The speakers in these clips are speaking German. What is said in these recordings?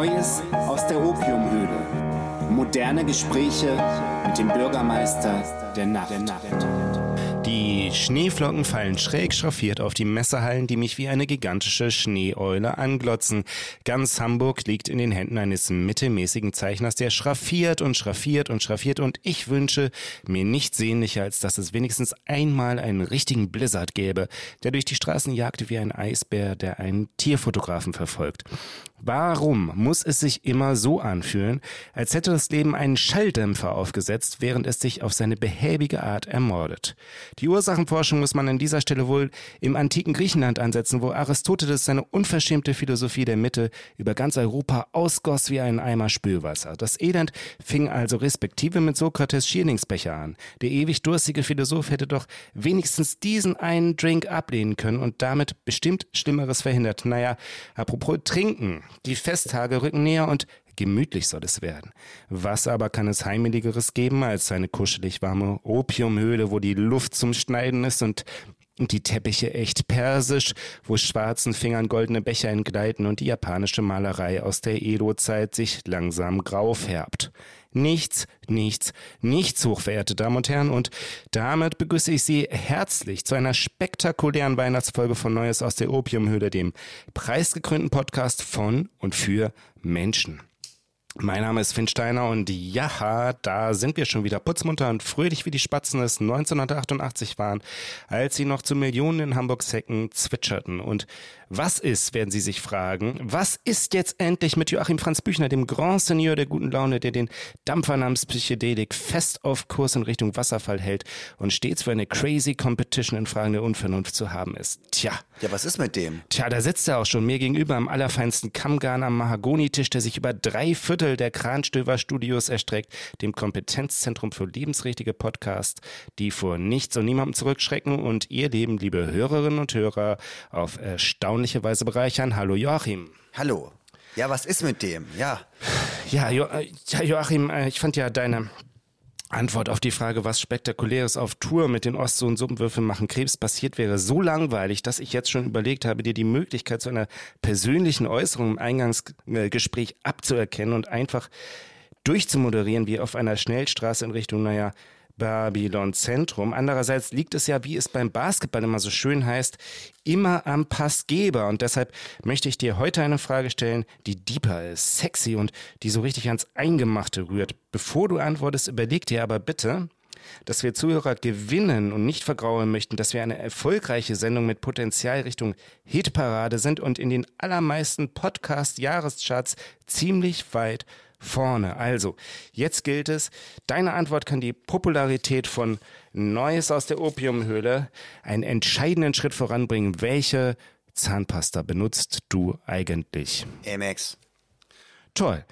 Neues aus der Opiumhöhle. Moderne Gespräche mit dem Bürgermeister der Nacht. Die Schneeflocken fallen schräg schraffiert auf die Messerhallen, die mich wie eine gigantische Schneeeule anglotzen. Ganz Hamburg liegt in den Händen eines mittelmäßigen Zeichners, der schraffiert und schraffiert und schraffiert und ich wünsche mir nichts sehnlicher, als dass es wenigstens einmal einen richtigen Blizzard gäbe, der durch die Straßen jagte wie ein Eisbär, der einen Tierfotografen verfolgt. Warum muss es sich immer so anfühlen, als hätte das Leben einen Schalldämpfer aufgesetzt, während es sich auf seine behäbige Art ermordet? Die Ursachenforschung muss man an dieser Stelle wohl im antiken Griechenland ansetzen, wo Aristoteles seine unverschämte Philosophie der Mitte über ganz Europa ausgoss wie ein Eimer Spülwasser. Das Elend fing also respektive mit Sokrates Schierlingsbecher an. Der ewig durstige Philosoph hätte doch wenigstens diesen einen Drink ablehnen können und damit bestimmt Schlimmeres verhindert. Naja, apropos trinken. Die Festtage rücken näher und gemütlich soll es werden. Was aber kann es heimeligeres geben als eine kuschelig warme Opiumhöhle, wo die Luft zum Schneiden ist und die Teppiche echt persisch, wo schwarzen Fingern goldene Becher entgleiten und die japanische Malerei aus der Edo-Zeit sich langsam grau färbt. Nichts, nichts, nichts, hochverehrte Damen und Herren, und damit begrüße ich Sie herzlich zu einer spektakulären Weihnachtsfolge von Neues aus der Opiumhöhle, dem preisgekrönten Podcast von und für Menschen. Mein Name ist Finn Steiner und ja, da sind wir schon wieder putzmunter und fröhlich wie die Spatzen es 1988 waren, als sie noch zu Millionen in Hamburgs Hecken zwitscherten. Und was ist, werden Sie sich fragen, was ist jetzt endlich mit Joachim Franz Büchner, dem Grand Seigneur der guten Laune, der den Dampfer namens Psychedelik fest auf Kurs in Richtung Wasserfall hält und stets für eine crazy Competition in Fragen der Unvernunft zu haben ist? Tja. Ja, was ist mit dem? Tja, da sitzt er auch schon mir gegenüber am allerfeinsten Kammgarn am Mahagonitisch, der sich über drei Viertel der Kranstöber Studios erstreckt, dem Kompetenzzentrum für lebensrichtige Podcasts, die vor nichts und niemandem zurückschrecken und ihr Leben, liebe Hörerinnen und Hörer, auf erstaunliche erstaunliche Weise bereichern. Hallo Joachim. Hallo. Ja, was ist mit dem? Ja. Ja, jo ja Joachim, äh, ich fand ja deine Antwort auf die Frage, was Spektakuläres auf Tour mit den Ost- und Suppenwürfeln machen Krebs passiert wäre, so langweilig, dass ich jetzt schon überlegt habe, dir die Möglichkeit zu einer persönlichen Äußerung im Eingangsgespräch abzuerkennen und einfach durchzumoderieren, wie auf einer Schnellstraße in Richtung, naja, Babylon Zentrum. Andererseits liegt es ja, wie es beim Basketball immer so schön heißt, immer am Passgeber. Und deshalb möchte ich dir heute eine Frage stellen, die deeper ist, sexy und die so richtig ans Eingemachte rührt. Bevor du antwortest, überleg dir aber bitte, dass wir Zuhörer gewinnen und nicht vergrauen möchten, dass wir eine erfolgreiche Sendung mit Potenzial Richtung Hitparade sind und in den allermeisten Podcast-Jahrescharts ziemlich weit vorne. Also, jetzt gilt es, deine Antwort kann die Popularität von Neues aus der Opiumhöhle einen entscheidenden Schritt voranbringen. Welche Zahnpasta benutzt du eigentlich? Amex. Toll.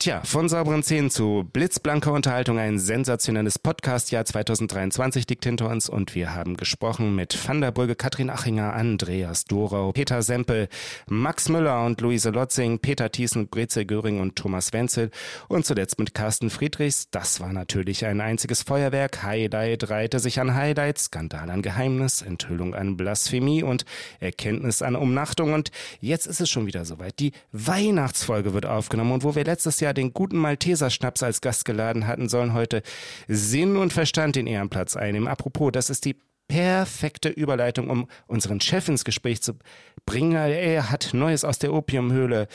Tja, von sauberen Zähnen zu blitzblanker Unterhaltung, ein sensationelles Podcast-Jahr 2023 liegt hinter uns und wir haben gesprochen mit Van der Brügge, Katrin Achinger, Andreas Dorau, Peter Sempel, Max Müller und Luise Lotzing, Peter Thiessen, Breze Göring und Thomas Wenzel und zuletzt mit Carsten Friedrichs. Das war natürlich ein einziges Feuerwerk. Highlight reihte sich an Highlight, Skandal an Geheimnis, Enthüllung an Blasphemie und Erkenntnis an Umnachtung und jetzt ist es schon wieder soweit. Die Weihnachtsfolge wird aufgenommen und wo wir letztes Jahr den guten Malteser Schnaps als Gast geladen hatten, sollen heute Sinn und Verstand den Ehrenplatz einnehmen. Apropos, das ist die perfekte Überleitung, um unseren Chef ins Gespräch zu bringen. Er hat Neues aus der Opiumhöhle.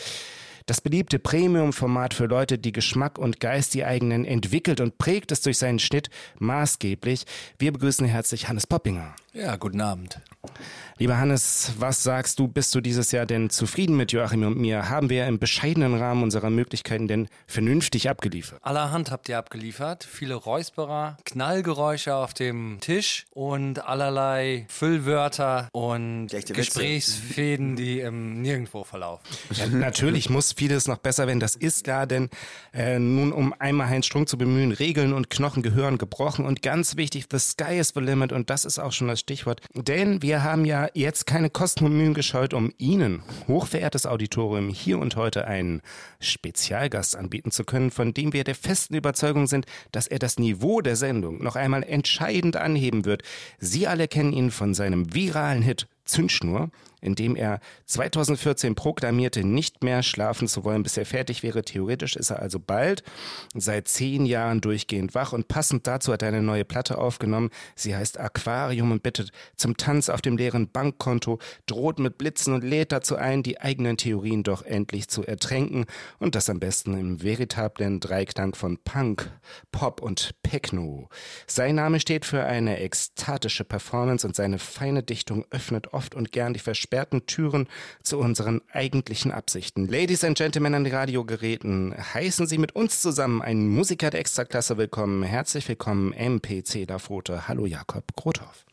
Das beliebte Premium-Format für Leute, die Geschmack und Geist die eigenen entwickelt und prägt es durch seinen Schnitt maßgeblich. Wir begrüßen herzlich Hannes Poppinger. Ja, guten Abend. Lieber Hannes, was sagst du, bist du dieses Jahr denn zufrieden mit Joachim und mir? Haben wir im bescheidenen Rahmen unserer Möglichkeiten denn vernünftig abgeliefert? Allerhand habt ihr abgeliefert. Viele Räusperer, Knallgeräusche auf dem Tisch und allerlei Füllwörter und Gesprächsfäden, die im Nirgendwo verlaufen. Ja, natürlich muss vieles noch besser werden, das ist klar, denn äh, nun um einmal Heinz Strunk zu bemühen, Regeln und Knochen gehören gebrochen und ganz wichtig, the sky is the limit und das ist auch schon das Stichwort. Denn wir haben ja jetzt keine Kosten und Mühen gescheut, um Ihnen, hochverehrtes Auditorium, hier und heute einen Spezialgast anbieten zu können, von dem wir der festen Überzeugung sind, dass er das Niveau der Sendung noch einmal entscheidend anheben wird. Sie alle kennen ihn von seinem viralen Hit Zündschnur. In dem er 2014 proklamierte, nicht mehr schlafen zu wollen, bis er fertig wäre. Theoretisch ist er also bald seit zehn Jahren durchgehend wach und passend dazu hat er eine neue Platte aufgenommen. Sie heißt Aquarium und bittet zum Tanz auf dem leeren Bankkonto, droht mit Blitzen und lädt dazu ein, die eigenen Theorien doch endlich zu ertränken und das am besten im veritablen Dreiklang von Punk, Pop und Techno. Sein Name steht für eine ekstatische Performance und seine feine Dichtung öffnet oft und gern die versperrten Türen zu unseren eigentlichen Absichten. Ladies and Gentlemen an den Radiogeräten, heißen Sie mit uns zusammen einen Musiker der Extraklasse willkommen. Herzlich willkommen, MPC Lafote. Hallo Jakob Grothoff.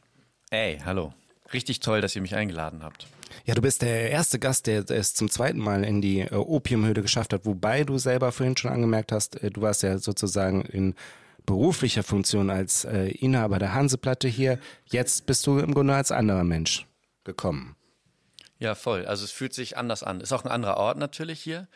Ey, hallo. Richtig toll, dass ihr mich eingeladen habt. Ja, du bist der erste Gast, der es zum zweiten Mal in die äh, Opiumhöhle geschafft hat, wobei du selber vorhin schon angemerkt hast, äh, du warst ja sozusagen in beruflicher Funktion als äh, Inhaber der Hanseplatte hier. Jetzt bist du im Grunde als anderer Mensch gekommen. Ja, voll. Also es fühlt sich anders an. Ist auch ein anderer Ort natürlich hier.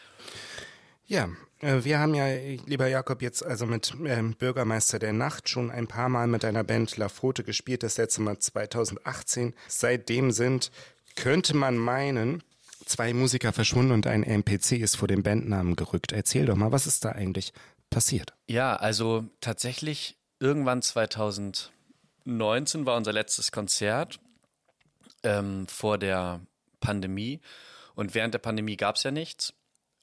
Ja, äh, wir haben ja, lieber Jakob, jetzt also mit ähm, Bürgermeister der Nacht schon ein paar Mal mit deiner Band La Fote gespielt, das letzte Mal 2018. Seitdem sind, könnte man meinen, zwei Musiker verschwunden und ein NPC ist vor dem Bandnamen gerückt. Erzähl doch mal, was ist da eigentlich passiert? Ja, also tatsächlich irgendwann 2019 war unser letztes Konzert ähm, vor der Pandemie. Und während der Pandemie gab es ja nichts.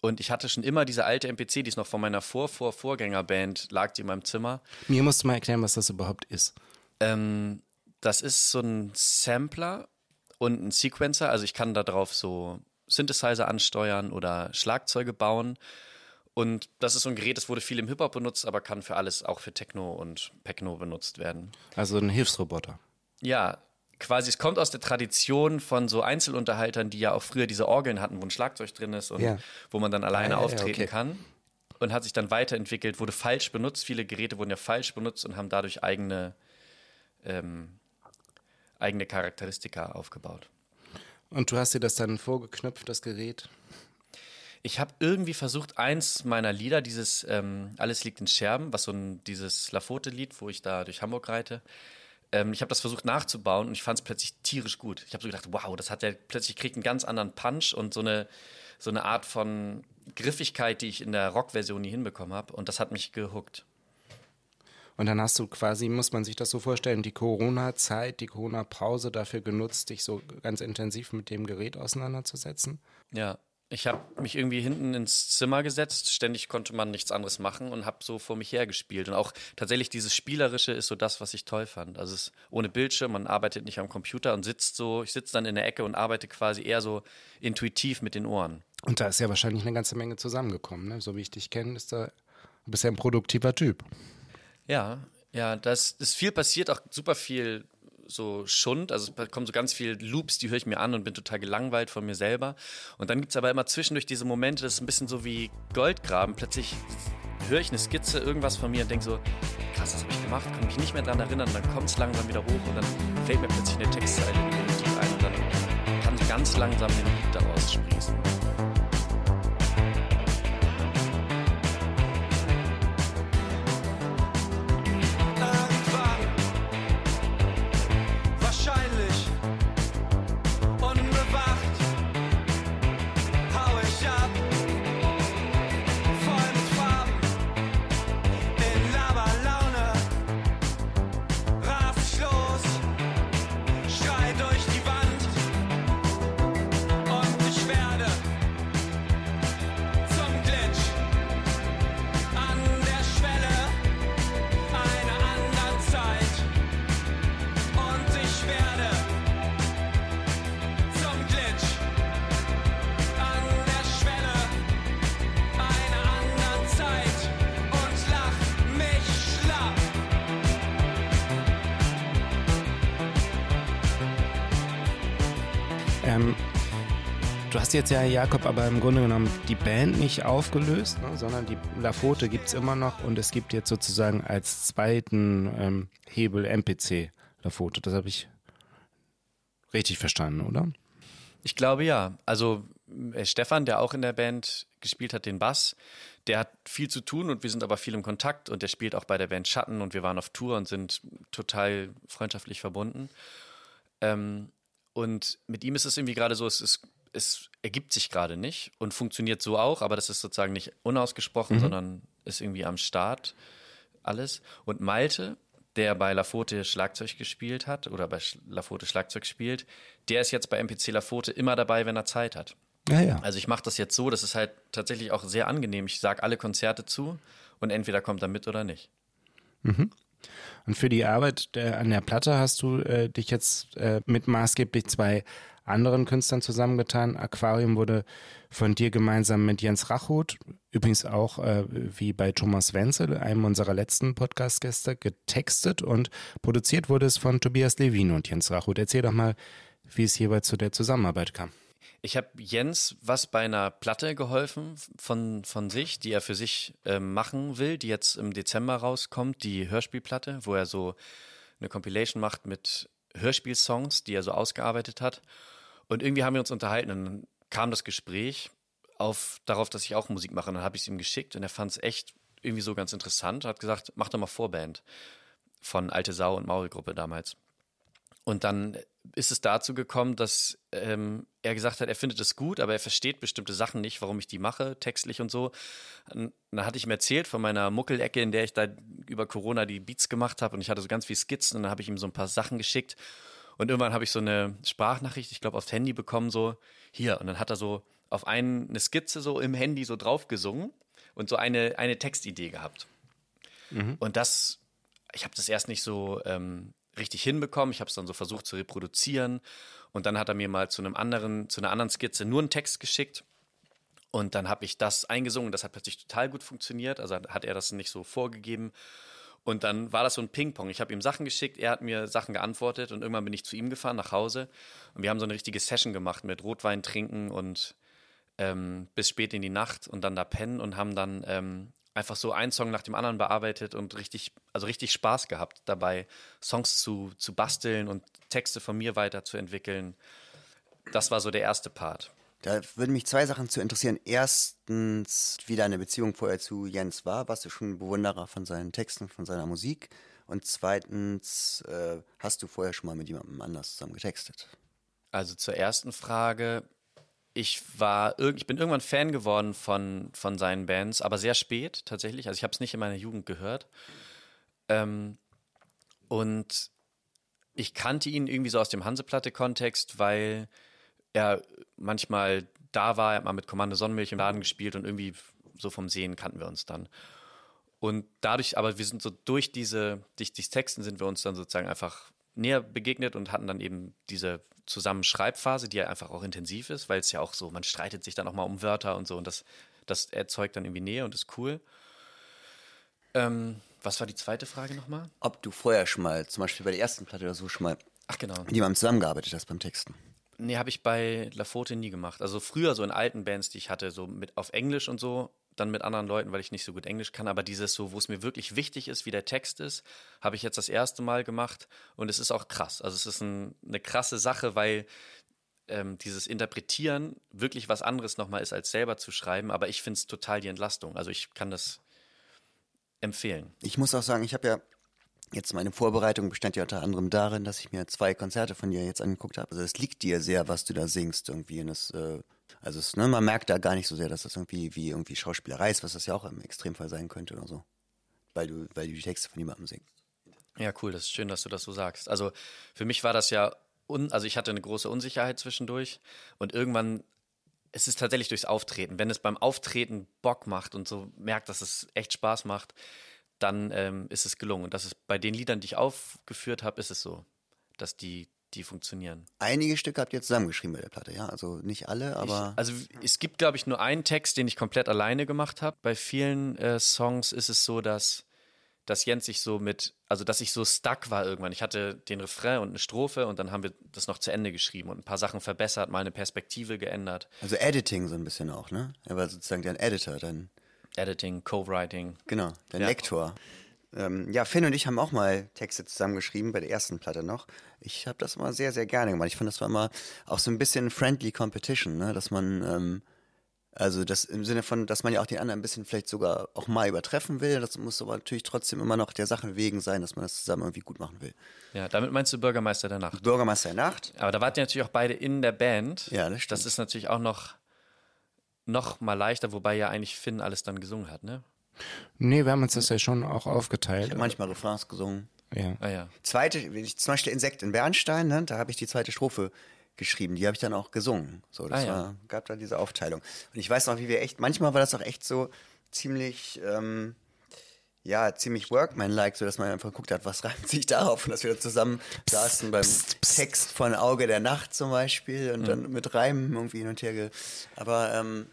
Und ich hatte schon immer diese alte MPC, die ist noch von meiner Vor-Vor-Vorgängerband, lag die in meinem Zimmer. Mir musst du mal erklären, was das überhaupt ist. Ähm, das ist so ein Sampler und ein Sequencer. Also ich kann da drauf so Synthesizer ansteuern oder Schlagzeuge bauen. Und das ist so ein Gerät, das wurde viel im Hip-Hop benutzt, aber kann für alles, auch für Techno und Pechno benutzt werden. Also ein Hilfsroboter. Ja, quasi, es kommt aus der Tradition von so Einzelunterhaltern, die ja auch früher diese Orgeln hatten, wo ein Schlagzeug drin ist und ja. wo man dann alleine ah, ja, auftreten okay. kann. Und hat sich dann weiterentwickelt, wurde falsch benutzt. Viele Geräte wurden ja falsch benutzt und haben dadurch eigene, ähm, eigene Charakteristika aufgebaut. Und du hast dir das dann vorgeknöpft, das Gerät? Ich habe irgendwie versucht, eins meiner Lieder, dieses ähm, Alles liegt in Scherben, was so ein, dieses Lafote-Lied, wo ich da durch Hamburg reite, ähm, ich habe das versucht nachzubauen und ich fand es plötzlich tierisch gut. Ich habe so gedacht, wow, das hat ja plötzlich kriegt einen ganz anderen Punch und so eine, so eine Art von Griffigkeit, die ich in der Rock-Version nie hinbekommen habe. Und das hat mich gehuckt. Und dann hast du quasi, muss man sich das so vorstellen, die Corona-Zeit, die Corona-Pause dafür genutzt, dich so ganz intensiv mit dem Gerät auseinanderzusetzen? Ja, ich habe mich irgendwie hinten ins Zimmer gesetzt, ständig konnte man nichts anderes machen und habe so vor mich hergespielt. Und auch tatsächlich dieses Spielerische ist so das, was ich toll fand. Also es ist ohne Bildschirm, man arbeitet nicht am Computer und sitzt so, ich sitze dann in der Ecke und arbeite quasi eher so intuitiv mit den Ohren. Und da ist ja wahrscheinlich eine ganze Menge zusammengekommen, ne? So wie ich dich kenne, ist da, du bist ja ein produktiver Typ. Ja, ja, das ist viel passiert, auch super viel so Schund, also es kommen so ganz viele Loops, die höre ich mir an und bin total gelangweilt von mir selber. Und dann gibt es aber immer zwischendurch diese Momente, das ist ein bisschen so wie Goldgraben. Plötzlich höre ich eine Skizze, irgendwas von mir und denke so, krass, das habe ich gemacht, kann mich nicht mehr daran erinnern. Dann kommt es langsam wieder hoch und dann fällt mir plötzlich eine Textzeile in die Melodie ein und dann kann ganz langsam den Lied daraus sprießen. Jetzt ja, Jakob, aber im Grunde genommen die Band nicht aufgelöst, ne, sondern die Lafote gibt es immer noch und es gibt jetzt sozusagen als zweiten ähm, Hebel MPC Lafote. Das habe ich richtig verstanden, oder? Ich glaube ja. Also äh, Stefan, der auch in der Band gespielt hat, den Bass, der hat viel zu tun und wir sind aber viel im Kontakt und der spielt auch bei der Band Schatten und wir waren auf Tour und sind total freundschaftlich verbunden. Ähm, und mit ihm ist es irgendwie gerade so, es, ist, es ergibt sich gerade nicht und funktioniert so auch, aber das ist sozusagen nicht unausgesprochen, mhm. sondern ist irgendwie am Start alles. Und Malte, der bei Lafote Schlagzeug gespielt hat oder bei Lafote Schlagzeug spielt, der ist jetzt bei MPC Lafote immer dabei, wenn er Zeit hat. Ja, ja. Also ich mache das jetzt so, das ist halt tatsächlich auch sehr angenehm. Ich sage alle Konzerte zu und entweder kommt er mit oder nicht. Mhm. Und für die Arbeit äh, an der Platte hast du äh, dich jetzt äh, mit maßgeblich zwei anderen Künstlern zusammengetan. Aquarium wurde von dir gemeinsam mit Jens Rachut, übrigens auch äh, wie bei Thomas Wenzel, einem unserer letzten Podcast-Gäste, getextet und produziert wurde es von Tobias Levin und Jens Rachut. Erzähl doch mal, wie es hierbei zu der Zusammenarbeit kam. Ich habe Jens was bei einer Platte geholfen von, von sich, die er für sich äh, machen will, die jetzt im Dezember rauskommt, die Hörspielplatte, wo er so eine Compilation macht mit Hörspielsongs, die er so ausgearbeitet hat. Und irgendwie haben wir uns unterhalten und dann kam das Gespräch auf, darauf, dass ich auch Musik mache. Und dann habe ich es ihm geschickt und er fand es echt irgendwie so ganz interessant. Hat gesagt, mach doch mal Vorband von Alte Sau und Maulgruppe damals. Und dann ist es dazu gekommen, dass ähm, er gesagt hat, er findet es gut, aber er versteht bestimmte Sachen nicht, warum ich die mache, textlich und so. Und dann hatte ich ihm erzählt von meiner Muckelecke, in der ich da über Corona die Beats gemacht habe und ich hatte so ganz viel Skizzen und dann habe ich ihm so ein paar Sachen geschickt und irgendwann habe ich so eine Sprachnachricht, ich glaube, aufs Handy bekommen, so, hier. Und dann hat er so auf einen, eine Skizze so im Handy so drauf gesungen und so eine, eine Textidee gehabt. Mhm. Und das, ich habe das erst nicht so ähm, richtig hinbekommen. Ich habe es dann so versucht zu reproduzieren. Und dann hat er mir mal zu einem anderen, zu einer anderen Skizze nur einen Text geschickt. Und dann habe ich das eingesungen. Das hat plötzlich total gut funktioniert. Also hat er das nicht so vorgegeben. Und dann war das so ein Ping-Pong. Ich habe ihm Sachen geschickt, er hat mir Sachen geantwortet und irgendwann bin ich zu ihm gefahren nach Hause und wir haben so eine richtige Session gemacht mit Rotwein trinken und ähm, bis spät in die Nacht und dann da pennen und haben dann ähm, einfach so einen Song nach dem anderen bearbeitet und richtig, also richtig Spaß gehabt dabei, Songs zu, zu basteln und Texte von mir weiterzuentwickeln. Das war so der erste Part. Da würden mich zwei Sachen zu interessieren. Erstens, wie deine Beziehung vorher zu Jens war. Warst du schon ein Bewunderer von seinen Texten, von seiner Musik? Und zweitens, äh, hast du vorher schon mal mit jemandem anders zusammen getextet? Also zur ersten Frage. Ich war, ich bin irgendwann Fan geworden von, von seinen Bands, aber sehr spät tatsächlich. Also ich habe es nicht in meiner Jugend gehört. Ähm, und ich kannte ihn irgendwie so aus dem Hanseplatte-Kontext, weil er manchmal da war, er hat mal mit Kommando Sonnenmilch im Laden gespielt und irgendwie so vom Sehen kannten wir uns dann. Und dadurch, aber wir sind so durch diese, durch die Texten sind wir uns dann sozusagen einfach näher begegnet und hatten dann eben diese Zusammenschreibphase, die ja einfach auch intensiv ist, weil es ja auch so, man streitet sich dann auch mal um Wörter und so und das, das erzeugt dann irgendwie Nähe und ist cool. Ähm, was war die zweite Frage nochmal? Ob du vorher schon mal, zum Beispiel bei der ersten Platte oder so, schon mal Ach, genau. mit jemandem zusammengearbeitet hast beim Texten. Nee, habe ich bei Lafote nie gemacht. Also früher so in alten Bands, die ich hatte, so mit auf Englisch und so, dann mit anderen Leuten, weil ich nicht so gut Englisch kann. Aber dieses so, wo es mir wirklich wichtig ist, wie der Text ist, habe ich jetzt das erste Mal gemacht. Und es ist auch krass. Also es ist ein, eine krasse Sache, weil ähm, dieses Interpretieren wirklich was anderes nochmal ist, als selber zu schreiben. Aber ich finde es total die Entlastung. Also ich kann das empfehlen. Ich muss auch sagen, ich habe ja Jetzt meine Vorbereitung bestand ja unter anderem darin, dass ich mir zwei Konzerte von dir jetzt angeguckt habe. Also es liegt dir sehr, was du da singst irgendwie. Und das, äh, also es, ne, man merkt da gar nicht so sehr, dass das irgendwie wie irgendwie Schauspielerei ist, was das ja auch im Extremfall sein könnte oder so. Weil du, weil du die Texte von jemandem singst. Ja, cool, das ist schön, dass du das so sagst. Also für mich war das ja, un also ich hatte eine große Unsicherheit zwischendurch und irgendwann es ist tatsächlich durchs Auftreten. Wenn es beim Auftreten Bock macht und so merkt, dass es echt Spaß macht, dann ähm, ist es gelungen. Und das ist bei den Liedern, die ich aufgeführt habe, ist es so, dass die, die funktionieren. Einige Stücke habt ihr zusammengeschrieben bei der Platte, ja? Also nicht alle, aber. Ich, also es gibt, glaube ich, nur einen Text, den ich komplett alleine gemacht habe. Bei vielen äh, Songs ist es so, dass, dass Jens sich so mit, also dass ich so stuck war irgendwann. Ich hatte den Refrain und eine Strophe und dann haben wir das noch zu Ende geschrieben und ein paar Sachen verbessert, mal eine Perspektive geändert. Also Editing so ein bisschen auch, ne? Er war sozusagen dein Editor dann. Editing, Co-Writing. Genau, der ja. Lektor. Ähm, ja, Finn und ich haben auch mal Texte zusammengeschrieben, bei der ersten Platte noch. Ich habe das immer sehr, sehr gerne gemacht. Ich fand, das war immer auch so ein bisschen friendly competition, ne? dass man, ähm, Also das im Sinne von, dass man ja auch den anderen ein bisschen vielleicht sogar auch mal übertreffen will. Das muss aber natürlich trotzdem immer noch der Sache wegen sein, dass man das zusammen irgendwie gut machen will. Ja, damit meinst du Bürgermeister der Nacht. Bürgermeister der Nacht. Aber da wart ihr natürlich auch beide in der Band. Ja, das stimmt. Das ist natürlich auch noch, noch mal leichter, wobei ja eigentlich Finn alles dann gesungen hat, ne? Nee, wir haben uns das ja schon auch Ich aufgeteilt. habe manchmal Refrains gesungen. Ja. Ah ja. Zweite, ich zum Beispiel Insekt in Bernstein, ne, da habe ich die zweite Strophe geschrieben. Die habe ich dann auch gesungen. So, das Ah, ja. war, gab dann diese Aufteilung. Und ich weiß noch, wie wir echt, manchmal war das auch echt so ziemlich, ähm, ja, ziemlich workman-like, so dass man einfach geguckt hat, was reimt sich darauf und dass wir da zusammen saßen beim Text von Auge der Nacht zum Beispiel und dann mit Reimen irgendwie hin und her. Ge Aber ähm,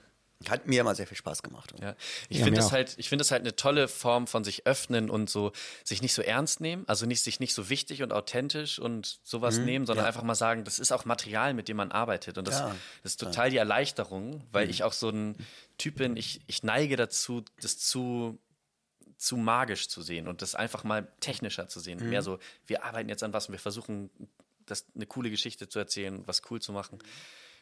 hat mir immer sehr viel Spaß gemacht. Ja. Ich Ja, finde das halt, ich finde das halt eine tolle Form von sich öffnen und so sich nicht so ernst nehmen, also nicht sich nicht so wichtig und authentisch und sowas nehmen, sondern einfach mal sagen, das ist auch Material, mit dem man arbeitet und das, Ja. das ist total die Erleichterung, weil ich auch so ein Typ bin, ich, ich neige dazu, das zu zu magisch zu sehen und das einfach mal technischer zu sehen. Mehr so, wir arbeiten jetzt an was und wir versuchen, das eine coole Geschichte zu erzählen, was cool zu machen.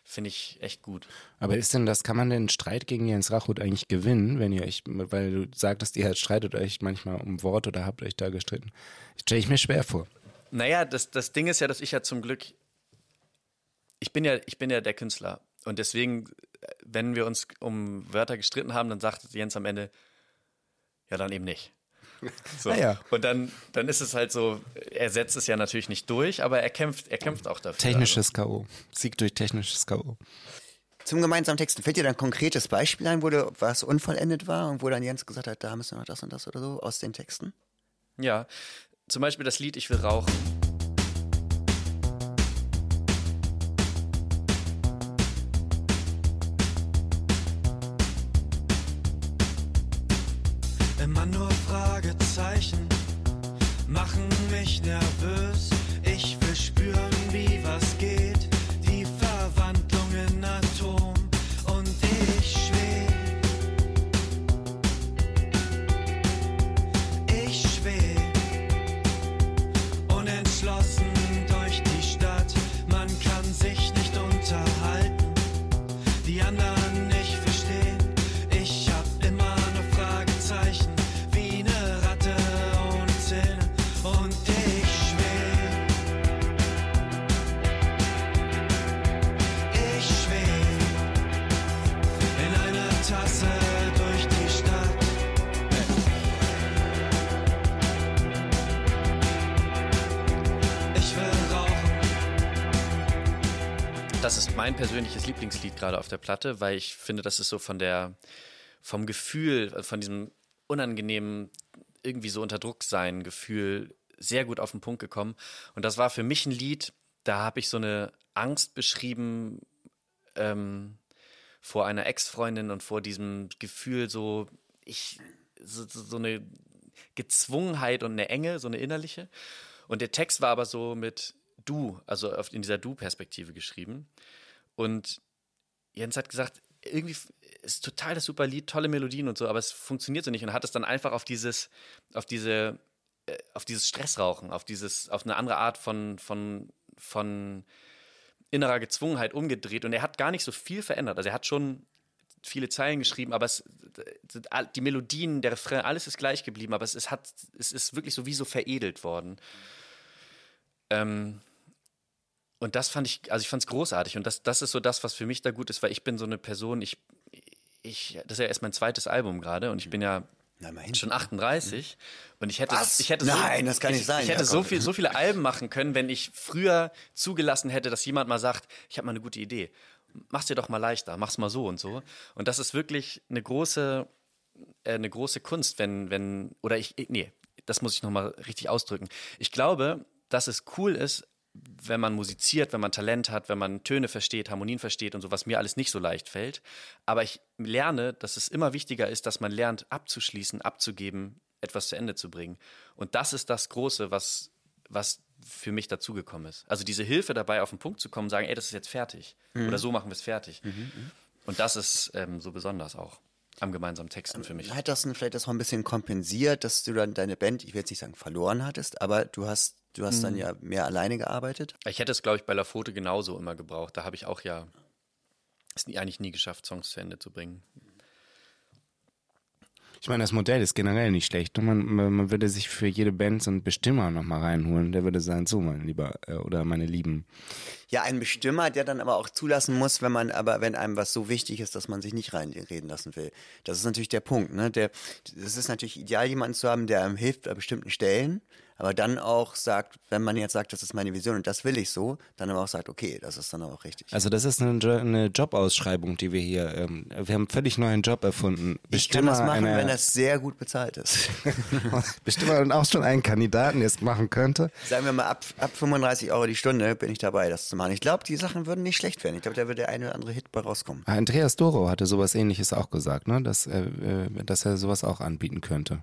Finde ich echt gut. Aber ist denn das, kann man den Streit gegen Jens Rachut eigentlich gewinnen, wenn ihr euch, weil du sagtest, ihr streitet euch manchmal um Wort oder habt euch da gestritten? Stelle ich mir schwer vor. Naja, das, das Ding ist ja, dass ich ja zum Glück, ich bin ja, ich bin ja der Künstler. Und deswegen, wenn wir uns um Wörter gestritten haben, dann sagt Jens am Ende, ja, dann eben nicht. So. Ah ja. Und dann, dann ist es halt so, er setzt es ja natürlich nicht durch, aber er kämpft, er kämpft auch dafür. Technisches K.O. Sieg durch technisches K.O. Zum gemeinsamen Texten, fällt dir da ein konkretes Beispiel ein, wo du, was unvollendet war und wo dann Jens gesagt hat, da müssen wir noch das und das oder so aus den Texten? Also, ja, zum Beispiel das Lied Ich will rauchen. Gerade auf der Platte, weil ich finde, das ist so von der, vom Gefühl, von diesem unangenehmen, irgendwie so unter Druck sein Gefühl sehr gut auf den Punkt gekommen. Und das war für mich ein Lied, da habe ich so eine Angst beschrieben ähm, vor einer Ex-Freundin und vor diesem Gefühl so, ich, so, so eine Gezwungenheit und eine Enge, so eine innerliche. Und der Text war aber so mit Du, also auf, in dieser Du-Perspektive geschrieben. Und Jens hat gesagt, irgendwie ist total das super Lied, tolle Melodien und so, aber es funktioniert so nicht und hat es dann einfach auf dieses, auf diese, äh, auf dieses Stressrauchen, auf dieses, auf eine andere Art von, von, von innerer Gezwungenheit umgedreht und er hat gar nicht so viel verändert. Also er hat schon viele Zeilen geschrieben, aber es, die Melodien, der Refrain, alles ist gleich geblieben, aber es, es, hat, es ist wirklich so wie so veredelt worden. Ähm, und das fand ich, also ich fand es großartig und das, das ist so das, was für mich da gut ist, weil ich bin so eine Person, ich, ich, das ist ja erst mein zweites Album gerade und ich bin ja immerhin. schon 38 und ich hätte, Was? ich hätte Nein, so, das kann ich, nicht sein. Ich hätte Ja, so viel, so viele Alben machen können, wenn ich früher zugelassen hätte, dass jemand mal sagt, ich habe mal eine gute Idee, mach's dir doch mal leichter, mach's mal so und so. Und das ist wirklich eine große, äh, eine große Kunst, wenn, wenn, oder ich, ich- nee, das muss ich nochmal richtig ausdrücken. Ich glaube, dass es cool ist, wenn man musiziert, wenn man Talent hat, wenn man Töne versteht, Harmonien versteht und so, was mir alles nicht so leicht fällt. Aber ich lerne, dass es immer wichtiger ist, dass man lernt, abzuschließen, abzugeben, etwas zu Ende zu bringen. Und das ist das Große, was, was für mich dazugekommen ist. Also diese Hilfe dabei, auf den Punkt zu kommen, sagen, ey, das ist jetzt fertig. Oder so machen wir es fertig. Und das ist ähm, so besonders auch am gemeinsamen Texten für mich. Hat das vielleicht das auch ein bisschen kompensiert, dass du dann deine Band, ich will jetzt nicht sagen verloren hattest, aber du hast, du hast Mhm. dann ja mehr alleine gearbeitet? Ich hätte es, glaube ich, bei La Fote genauso immer gebraucht. Da habe ich auch ja es eigentlich nie geschafft, Songs zu Ende zu bringen. Ich meine, das Modell ist generell nicht schlecht. Man, man würde sich für jede Band so einen Bestimmer nochmal reinholen. Der würde sagen, so, mein Lieber äh, oder meine Lieben. Ja, ein Bestimmer, der dann aber auch zulassen muss, wenn man, aber wenn einem was so wichtig ist, dass man sich nicht reinreden lassen will. Das ist natürlich der Punkt. Ne? Der, das ist natürlich ideal, jemanden zu haben, der einem hilft bei bestimmten Stellen aber dann auch sagt, wenn man jetzt sagt, das ist meine Vision und das will ich so, dann aber auch sagt, okay, das ist dann auch richtig. Also das ist eine, eine Jobausschreibung, die wir hier, ähm, wir haben einen völlig neuen Job erfunden. Bestimmer ich kann das machen, eine, wenn das sehr gut bezahlt ist. Bestimmer und auch schon einen Kandidaten, der es machen könnte. Sagen wir mal, ab, ab 35 Euro die Stunde bin ich dabei, das zu machen. Ich glaube, die Sachen würden nicht schlecht werden. Ich glaube, da würde der eine oder andere Hit bei rauskommen. Andreas Doro hatte sowas ähnliches auch gesagt, ne? dass, äh dass er sowas auch anbieten könnte.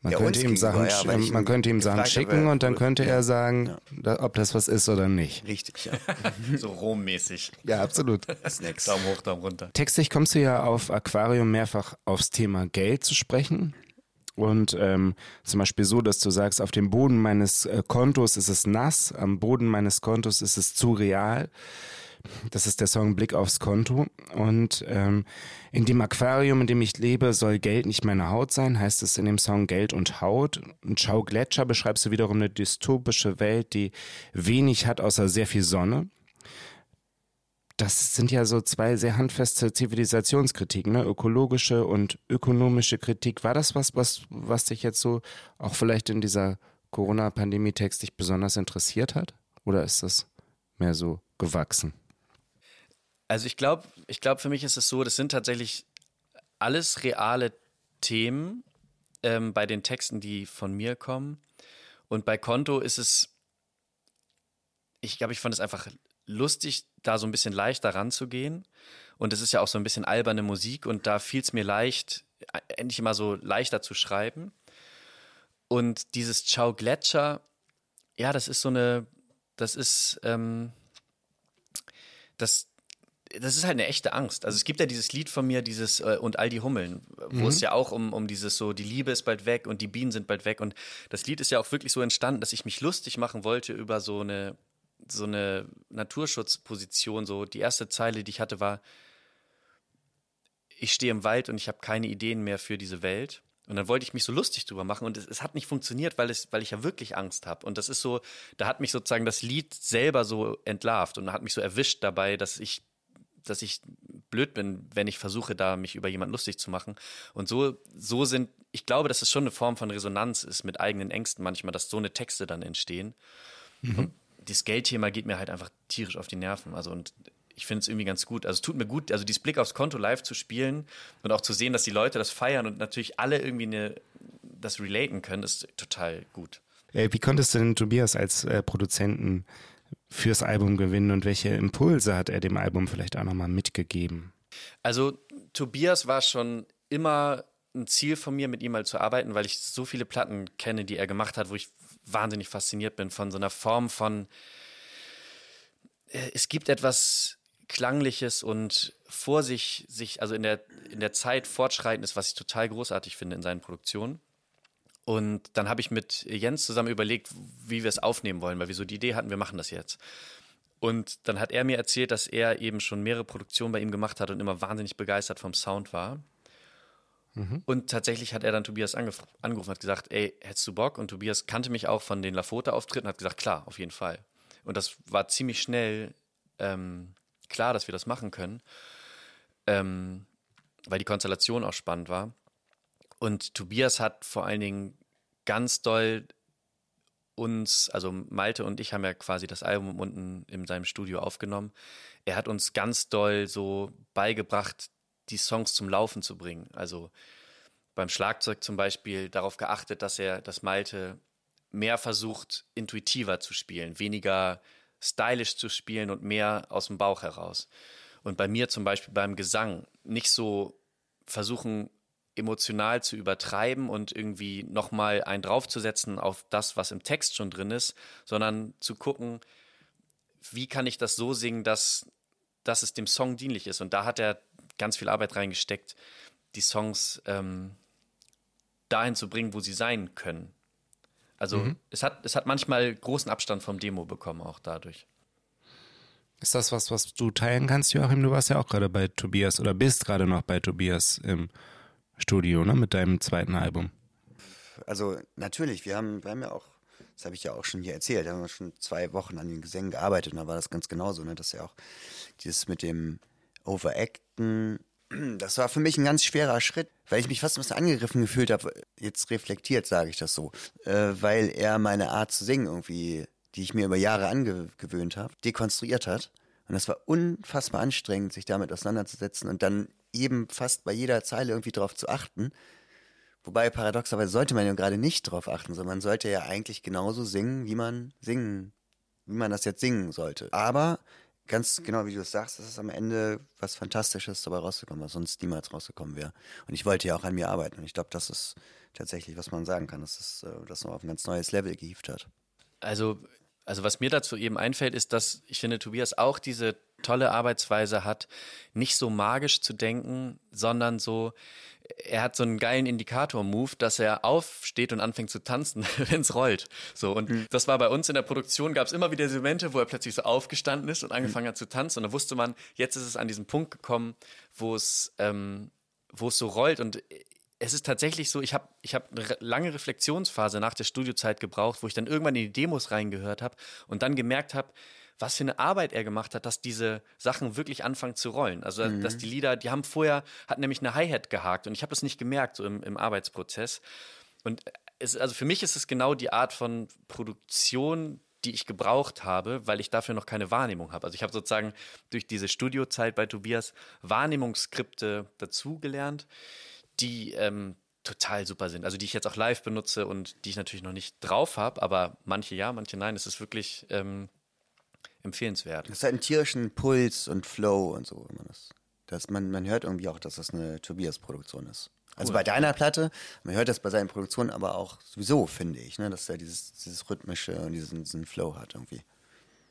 Man, ja, könnte ihm Sachen, ja, man könnte ihm Sachen schicken und dann könnte er sagen, ja. ob das was ist oder nicht. Richtig, ja. so rommäßig. Ja, absolut. Snacks. Daumen hoch, Daumen runter. Textlich kommst du ja auf Aquarium mehrfach aufs Thema Geld zu sprechen. Und ähm, zum Beispiel so, dass du sagst, auf dem Boden meines äh, Kontos ist es nass, am Boden meines Kontos ist es zu real. Das ist der Song Blick aufs Konto. Und ähm, in dem Aquarium, in dem ich lebe, soll Geld nicht meine Haut sein, heißt es in dem Song Geld und Haut. Und Schau Gletscher beschreibst du wiederum eine dystopische Welt, die wenig hat außer sehr viel Sonne. Das sind ja so zwei sehr handfeste Zivilisationskritiken, ne? ökologische und ökonomische Kritik. War das was, was, was dich jetzt so auch vielleicht in dieser Corona-Pandemie-Text dich besonders interessiert hat? Oder ist das mehr so gewachsen? Also ich glaube, ich glaube, für mich ist es so, das sind tatsächlich alles reale Themen ähm, bei den Texten, die von mir kommen. Und bei Konto ist es, ich glaube, ich fand es einfach lustig, da so ein bisschen leichter ranzugehen. Und es ist ja auch so ein bisschen alberne Musik und da fiel es mir leicht, endlich immer so leichter zu schreiben. Und dieses Ciao Gletscher, ja, das ist so eine, das ist, ähm, das, das ist halt eine echte Angst. Also es gibt ja dieses Lied von mir, dieses äh, und all die Hummeln, wo mhm. es ja auch um, um dieses so, die Liebe ist bald weg und die Bienen sind bald weg. Und das Lied ist ja auch wirklich so entstanden, dass ich mich lustig machen wollte über so eine, so eine Naturschutzposition. So die erste Zeile, die ich hatte, war, ich stehe im Wald und ich habe keine Ideen mehr für diese Welt. Und dann wollte ich mich so lustig drüber machen und es, es hat nicht funktioniert, weil, es, weil ich ja wirklich Angst habe. Und das ist so, da hat mich sozusagen das Lied selber so entlarvt und hat mich so erwischt dabei, dass ich dass ich blöd bin, wenn ich versuche, da mich über jemanden lustig zu machen. Und so, so sind, ich glaube, dass es schon eine Form von Resonanz ist mit eigenen Ängsten manchmal, dass so eine Texte dann entstehen. Mhm. Und das Geldthema geht mir halt einfach tierisch auf die Nerven. Also und ich finde es irgendwie ganz gut. Also es tut mir gut, also dieses Blick aufs Konto live zu spielen und auch zu sehen, dass die Leute das feiern und natürlich alle irgendwie eine, das relaten können, ist total gut. Wie konntest du denn Tobias als äh, Produzenten fürs Album gewinnen und welche Impulse hat er dem Album vielleicht auch nochmal mitgegeben? Also Tobias war schon immer ein Ziel von mir, mit ihm mal zu arbeiten, weil ich so viele Platten kenne, die er gemacht hat, wo ich wahnsinnig fasziniert bin von so einer Form von, äh, es gibt etwas Klangliches und vor sich, sich, also in der, in der Zeit fortschreitendes, was ich total großartig finde in seinen Produktionen. Und dann habe ich mit Jens zusammen überlegt, wie wir es aufnehmen wollen, weil wir so die Idee hatten, wir machen das jetzt. Und dann hat er mir erzählt, dass er eben schon mehrere Produktionen bei ihm gemacht hat und immer wahnsinnig begeistert vom Sound war. Mhm. Und tatsächlich hat er dann Tobias angerufen und hat gesagt, ey, hättest du Bock? Und Tobias kannte mich auch von den Lafote-Auftritten und hat gesagt, klar, auf jeden Fall. Und das war ziemlich schnell ähm, klar, dass wir das machen können, ähm, weil die Konstellation auch spannend war. Und Tobias hat vor allen Dingen ganz doll uns, also Malte und ich haben ja quasi das Album unten in seinem Studio aufgenommen. Er hat uns ganz doll so beigebracht, die Songs zum Laufen zu bringen. Also beim Schlagzeug zum Beispiel darauf geachtet, dass er, dass Malte mehr versucht, intuitiver zu spielen, weniger stylisch zu spielen und mehr aus dem Bauch heraus. Und bei mir zum Beispiel beim Gesang nicht so versuchen, emotional zu übertreiben und irgendwie nochmal einen draufzusetzen auf das, was im Text schon drin ist, sondern zu gucken, wie kann ich das so singen, dass, dass es dem Song dienlich ist. Und da hat er ganz viel Arbeit reingesteckt, die Songs ähm, dahin zu bringen, wo sie sein können. Also mhm. es, hat, es hat manchmal großen Abstand vom Demo bekommen, auch dadurch. Ist das was, was du teilen kannst, Joachim? Du warst ja auch gerade bei Tobias oder bist gerade noch bei Tobias im Studio, ne, mit deinem zweiten Album. Also natürlich, wir haben, wir haben ja auch, das habe ich ja auch schon hier erzählt, wir haben schon zwei Wochen an den Gesängen gearbeitet und da war das ganz genauso, ne, dass ja auch dieses mit dem Overacten, das war für mich ein ganz schwerer Schritt, weil ich mich fast ein bisschen angegriffen gefühlt habe. Jetzt reflektiert sage ich das so, äh, weil er meine Art zu singen irgendwie, die ich mir über Jahre angewöhnt habe, dekonstruiert hat. Und das war unfassbar anstrengend, sich damit auseinanderzusetzen und dann eben fast bei jeder Zeile irgendwie drauf zu achten. Wobei paradoxerweise sollte man ja gerade nicht drauf achten, sondern man sollte ja eigentlich genauso singen, wie man singen, wie man das jetzt singen sollte. Aber ganz genau wie du es sagst, es ist am Ende was Fantastisches dabei rausgekommen, was sonst niemals rausgekommen wäre. Und ich wollte ja auch an mir arbeiten. Und ich glaube, das ist tatsächlich, was man sagen kann, dass es äh, das noch auf ein ganz neues Level gehievt hat. Also, also was mir dazu eben einfällt, ist, dass ich finde, Tobias auch diese tolle Arbeitsweise hat, nicht so magisch zu denken, sondern so, er hat so einen geilen Indikator-Move, dass er aufsteht und anfängt zu tanzen, wenn es rollt. So, und mhm. das war bei uns in der Produktion, gab es immer wieder diese Momente, wo er plötzlich so aufgestanden ist und angefangen mhm. hat zu tanzen. Und da wusste man, jetzt ist es an diesen Punkt gekommen, wo es, ähm, wo es so rollt. Und es ist tatsächlich so, ich habe ich hab eine lange Reflexionsphase nach der Studiozeit gebraucht, wo ich dann irgendwann in die Demos reingehört habe und dann gemerkt habe, was für eine Arbeit er gemacht hat, dass diese Sachen wirklich anfangen zu rollen. Also, mhm. dass die Lieder, die haben vorher, hat nämlich eine Hi-Hat gehakt und ich habe das nicht gemerkt so im, im Arbeitsprozess. Und es, also für mich ist es genau die Art von Produktion, die ich gebraucht habe, weil ich dafür noch keine Wahrnehmung habe. Also ich habe sozusagen durch diese Studiozeit bei Tobias Wahrnehmungsskripte dazugelernt, die ähm, total super sind. Also die ich jetzt auch live benutze und die ich natürlich noch nicht drauf habe, aber manche ja, manche nein. Es ist wirklich ähm, empfehlenswert. Es hat einen tierischen Puls und Flow und so. Man, das, das, man, man hört irgendwie auch, dass das eine Tobias-Produktion ist. Also cool. bei deiner Platte, man hört das bei seinen Produktionen aber auch sowieso, finde ich, ne, dass er dieses, dieses rhythmische und diesen, diesen Flow hat irgendwie.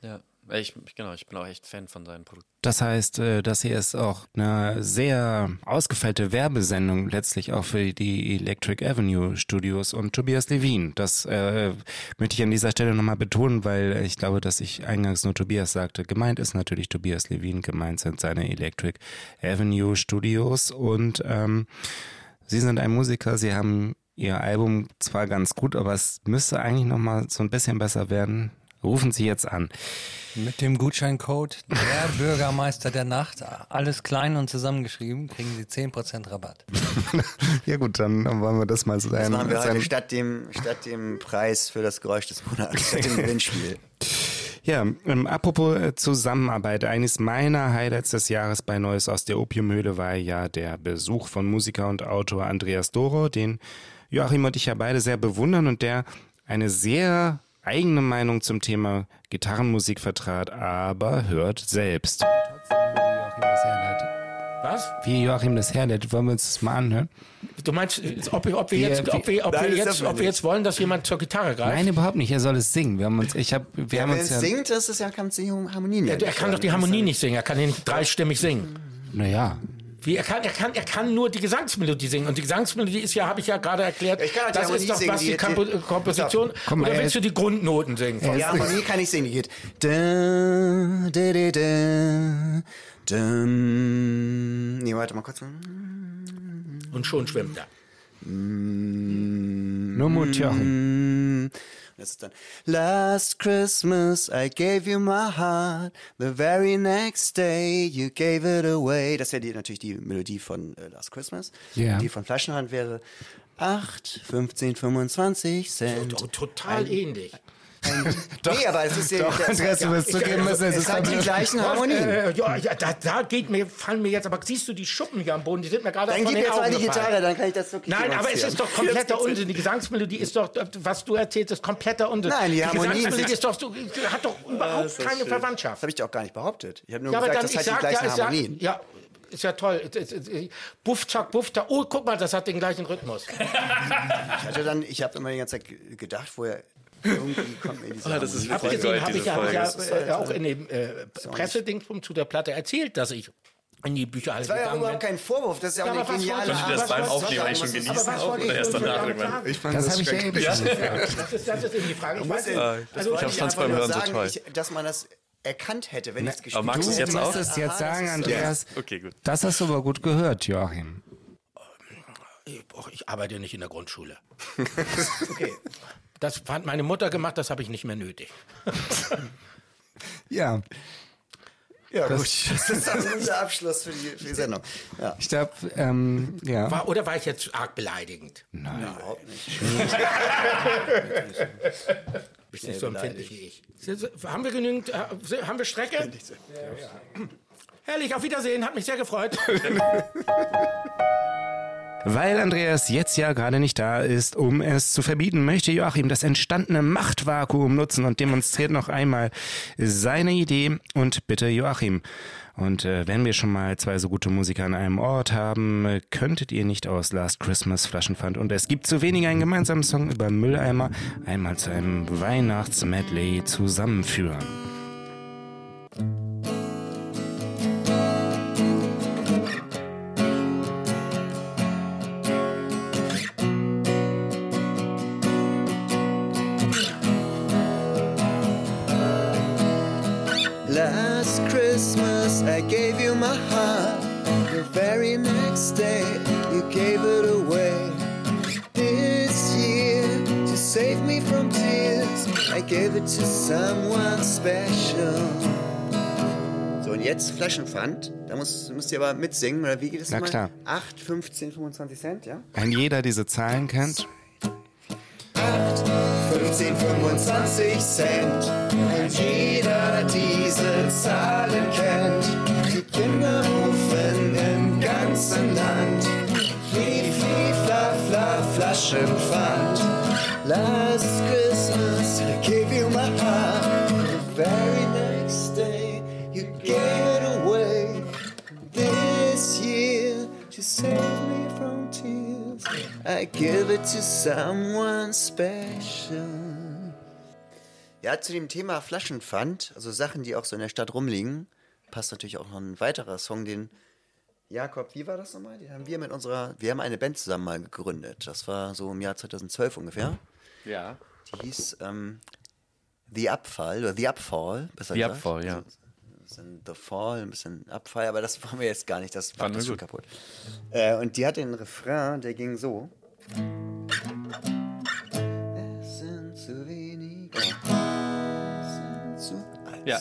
Ja. Ich, genau, ich bin auch echt Fan von seinen Produkten. Das heißt, äh, das hier ist auch eine sehr ausgefeilte Werbesendung letztlich auch für die Electric Avenue Studios und Tobias Levin. Das äh, möchte ich an dieser Stelle nochmal betonen, weil ich glaube, dass ich eingangs nur Tobias sagte. Gemeint ist natürlich Tobias Levin, gemeint sind seine Electric Avenue Studios und ähm, Sie sind ein Musiker, Sie haben Ihr Album zwar ganz gut, aber es müsste eigentlich nochmal so ein bisschen besser werden. Rufen Sie jetzt an. Mit dem Gutscheincode der Bürgermeister der Nacht, alles klein und zusammengeschrieben, kriegen Sie 10% Rabatt. ja gut, dann wollen wir das mal so Das machen wir heute statt dem, statt dem Preis für das Geräusch des Monats, statt dem Gewinnspiel. Ja, ähm, apropos äh, Zusammenarbeit. Eines meiner Highlights des Jahres bei Neues aus der Opiumhöhle war ja der Besuch von Musiker und Autor Andreas Doro, den Joachim und ich ja beide sehr bewundern und der eine sehr eigene Meinung zum Thema Gitarrenmusik vertrat, aber hört selbst. Was? Wie Joachim das herleitet, wollen wir uns das mal anhören? Du meinst, ob, ob, wir, jetzt, ob, wir, ob, wir, jetzt, ob wir jetzt wollen, dass jemand zur Gitarre greift? Nein, überhaupt nicht. Er soll es singen. Wir haben uns, ich hab, wir ja, haben wenn uns er singt, das ist ja, kann die Harmonie nicht. Er, er kann doch die Harmonie nicht singen. Er kann nicht dreistimmig singen. Naja, wie, er, kann, er, kann, er kann nur die Gesangsmelodie singen. Und die Gesangsmelodie ist ja, habe ich ja gerade erklärt, ich kann das ist doch was die, die Kompo Komposition. Komm, oder willst du die Grundnoten singen? Ja, die Harmonie kann ich singen. Die geht. Da, da, da, da, da, nee, warte mal kurz. Und schon schwimmt er. Nur Mutjochen. Das ist dann Last Christmas I gave you my heart, the very next day you gave it away. Das wäre die, natürlich die Melodie von äh, Last Christmas. Yeah. Die von Flaschenhand wäre 8, 15, 25 Cent. Total Ein, ähnlich. Doch, nee, aber es ist ja. Doch, das, das, du wirst zugeben müssen, es ist hat die gleichen Harmonien. Äh, ja, ja, da, da geht mir, fallen mir jetzt, aber siehst du die Schuppen hier am Boden, die sind mir gerade Dann gib jetzt mal die Gitarre, dann kann ich das wirklich Nein, aber es ist doch kompletter Unsinn. Die Gesangsmelodie ist doch, was du erzählst, ist kompletter Unsinn. Nein, die, die Harmonie Gesangsmelodie ist doch, hat doch überhaupt keine schön. Verwandtschaft. Das habe ich doch auch gar nicht behauptet. Ich habe nur ja, gesagt, das hat sag, die gleichen ja, Harmonien. Ja, ist ja toll. Buff, zack, buff, da. Oh, guck mal, das hat den gleichen Rhythmus. ich hatte dann, ich habe immer die ganze Zeit gedacht, vorher irgendwie kommt mir diese oh, das ist Abgesehen habe ich ja, hab ja äh, auch in dem äh, Pressedingsbum zu der Platte erzählt, dass ich in die Bücher alles Das war ja überhaupt kein Vorwurf, das ist ja auch ja, eine geniale ihr das beim Aufnehmen eigentlich schon genießen auch, oder erst danach irgendwann? Ich fand das, das habe ich ja eben das, ist, das ist eben die Frage. Ich, weiß, also, ich fand es beim Hören so toll. dass man das erkannt hätte, wenn ich es gespielt aber magst du es hätte. jetzt auch? Du musst es jetzt Aha, sagen, Andreas. Okay, gut. Das hast du aber gut gehört, Joachim. Ich, och, ich arbeite nicht in der Grundschule. Okay. Das hat meine Mutter gemacht, das habe ich nicht mehr nötig. Ja, Ja, gut. Das ist ein guter Abschluss für die, für die Sendung. Ja. ich glaube, ähm, ja. War, oder war ich jetzt arg beleidigend? Nein. Überhaupt nicht. Bist nicht so empfindlich wie ich. Haben wir genügend, äh, haben wir Strecke? Ja, ja. Herrlich, auf Wiedersehen, hat mich sehr gefreut. Weil Andreas jetzt ja gerade nicht da ist, um es zu verbieten, möchte Joachim das entstandene Machtvakuum nutzen und demonstriert noch einmal seine Idee. Und bitte Joachim. Und äh, wenn wir schon mal zwei so gute Musiker an einem Ort haben, äh, könntet ihr nicht aus Last Christmas Flaschenpfand und es gibt zu wenig einen gemeinsamen Song über Mülleimer einmal zu einem Weihnachtsmedley zusammenführen. Special. So, und jetzt Flaschenpfand. Da musst, müsst ihr aber mitsingen, oder wie geht es Na mal? klar. 8, 15, 25 Cent, ja? Wenn jeder diese Zahlen kennt, 15, 25 Cent. Wenn jeder diese Zahlen kennt, die Kinder rufen im ganzen Land. Flie, fla, fla, Flaschenpfand. Last Christmas I save me from tears, I give it to someone special. Ja, zu dem Thema Flaschenpfand, also Sachen, die auch so in der Stadt rumliegen, passt natürlich auch noch ein weiterer Song, den Jakob, wie war das nochmal? Den haben wir mit unserer, wir haben eine Band zusammen mal gegründet. Das war so im Jahr 2012 ungefähr. Ja. Die hieß ähm, The Abfall oder The Upfall, besser The gesagt. Upfall, ja. Also, bisschen The Fall, ein bisschen Abfall, aber das wollen wir jetzt gar nicht, das Fanden das schon gut. kaputt. Äh, und die hatte einen Refrain, der ging so. Es sind zu wenige. Es sind zu Ja.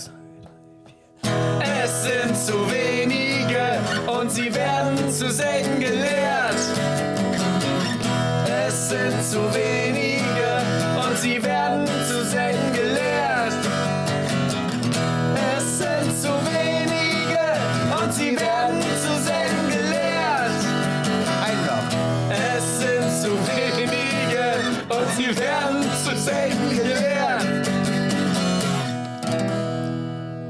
Es sind zu wenige und sie werden zu selten gelehrt. Es sind zu wenige